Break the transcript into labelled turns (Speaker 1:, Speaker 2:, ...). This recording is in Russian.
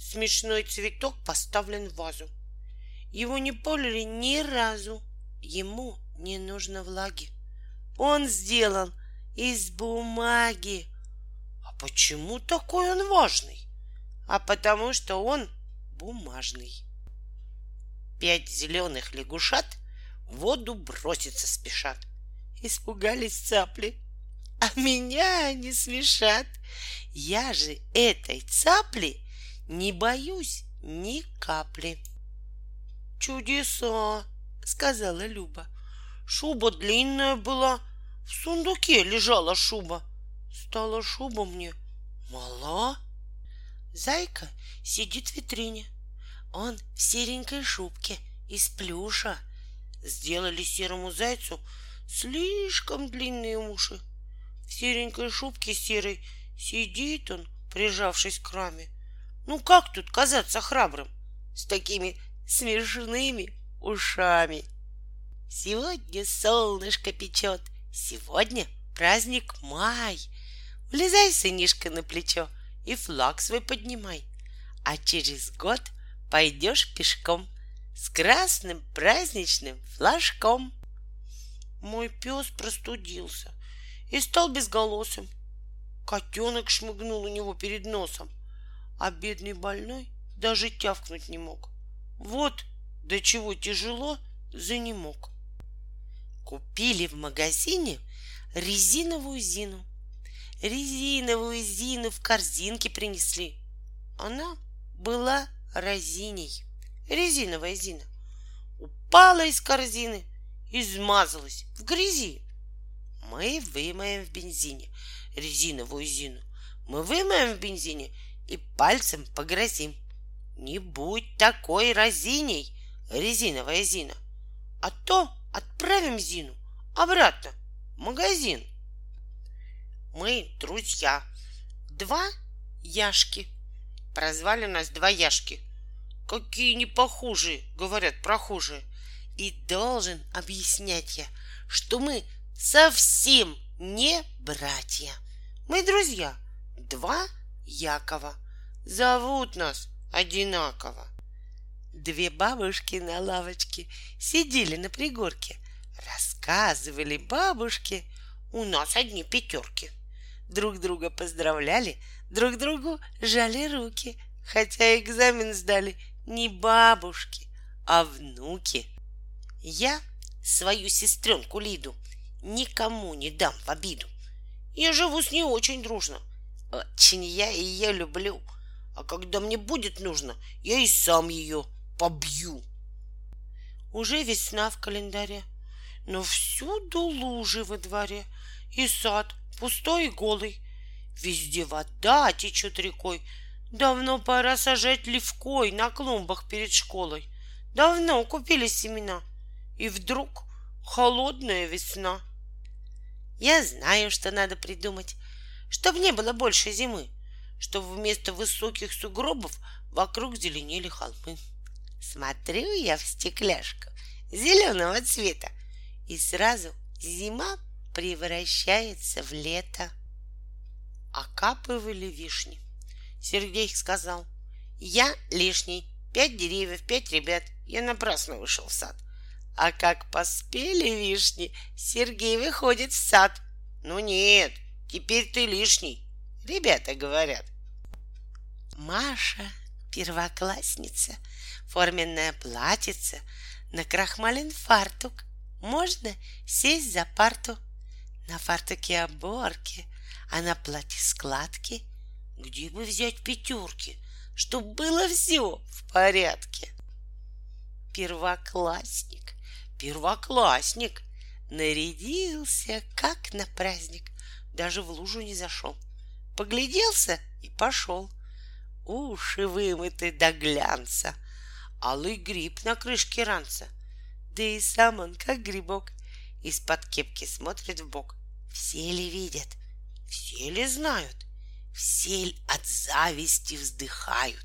Speaker 1: смешной цветок поставлен в вазу. Его не полили ни разу. Ему не нужно влаги. Он сделан из бумаги. А почему такой он важный? А потому что он бумажный. Пять зеленых лягушат в воду броситься спешат. Испугались цапли, а меня они смешат. Я же этой цапли не боюсь ни капли. Чудеса, сказала Люба. Шуба длинная была, в сундуке лежала шуба. Стала шуба мне мала. Зайка сидит в витрине. Он в серенькой шубке из плюша. Сделали серому зайцу слишком длинные уши. В серенькой шубке серой сидит он, прижавшись к раме. Ну как тут казаться храбрым с такими смешными ушами? Сегодня солнышко печет, сегодня праздник май. Влезай, сынишка, на плечо и флаг свой поднимай. А через год пойдешь пешком с красным праздничным флажком. Мой пес простудился и стал безголосым. Котенок шмыгнул у него перед носом, а бедный больной даже тявкнуть не мог. Вот до чего тяжело за не мог. Купили в магазине резиновую зину. Резиновую зину в корзинке принесли. Она была разиней. Резиновая зина. Упала из корзины, измазалась в грязи. Мы вымоем в бензине резиновую зину. Мы вымоем в бензине и пальцем погрозим. Не будь такой разиней, резиновая зина. А то отправим Зину обратно в магазин. Мы друзья. Два Яшки. Прозвали нас два Яшки. Какие не похожие, говорят прохожие. И должен объяснять я, что мы совсем не братья. Мы друзья. Два Якова. Зовут нас одинаково. Две бабушки на лавочке сидели на пригорке, рассказывали бабушке, у нас одни пятерки. Друг друга поздравляли, друг другу жали руки, хотя экзамен сдали не бабушки, а внуки. Я свою сестренку Лиду никому не дам в обиду. Я живу с ней очень дружно. Очень я ее люблю. А когда мне будет нужно, я и сам ее побью. Уже весна в календаре, но всюду лужи во дворе, и сад пустой и голый. Везде вода течет рекой. Давно пора сажать левкой на клумбах перед школой. Давно купили семена. И вдруг холодная весна. Я знаю, что надо придумать, чтобы не было больше зимы, чтобы вместо высоких сугробов вокруг зеленели холмы. Смотрю я в стекляшку зеленого цвета, и сразу зима превращается в лето. Окапывали вишни. Сергей сказал, я лишний, пять деревьев, пять ребят. Я напрасно вышел в сад. А как поспели вишни, Сергей выходит в сад. Ну нет, теперь ты лишний, ребята говорят. Маша первоклассница, форменная платьице, накрахмален фартук. Можно сесть за парту. На фартуке оборки, а на платье складки. Где бы взять пятерки, чтоб было все в порядке? Первоклассник, первоклассник нарядился, как на праздник, даже в лужу не зашел. Погляделся и пошел — уши вымыты до глянца, алый гриб на крышке ранца, да и сам он как грибок, из-под кепки смотрит в бок. Все ли видят? Все ли знают? Все ли от зависти вздыхают?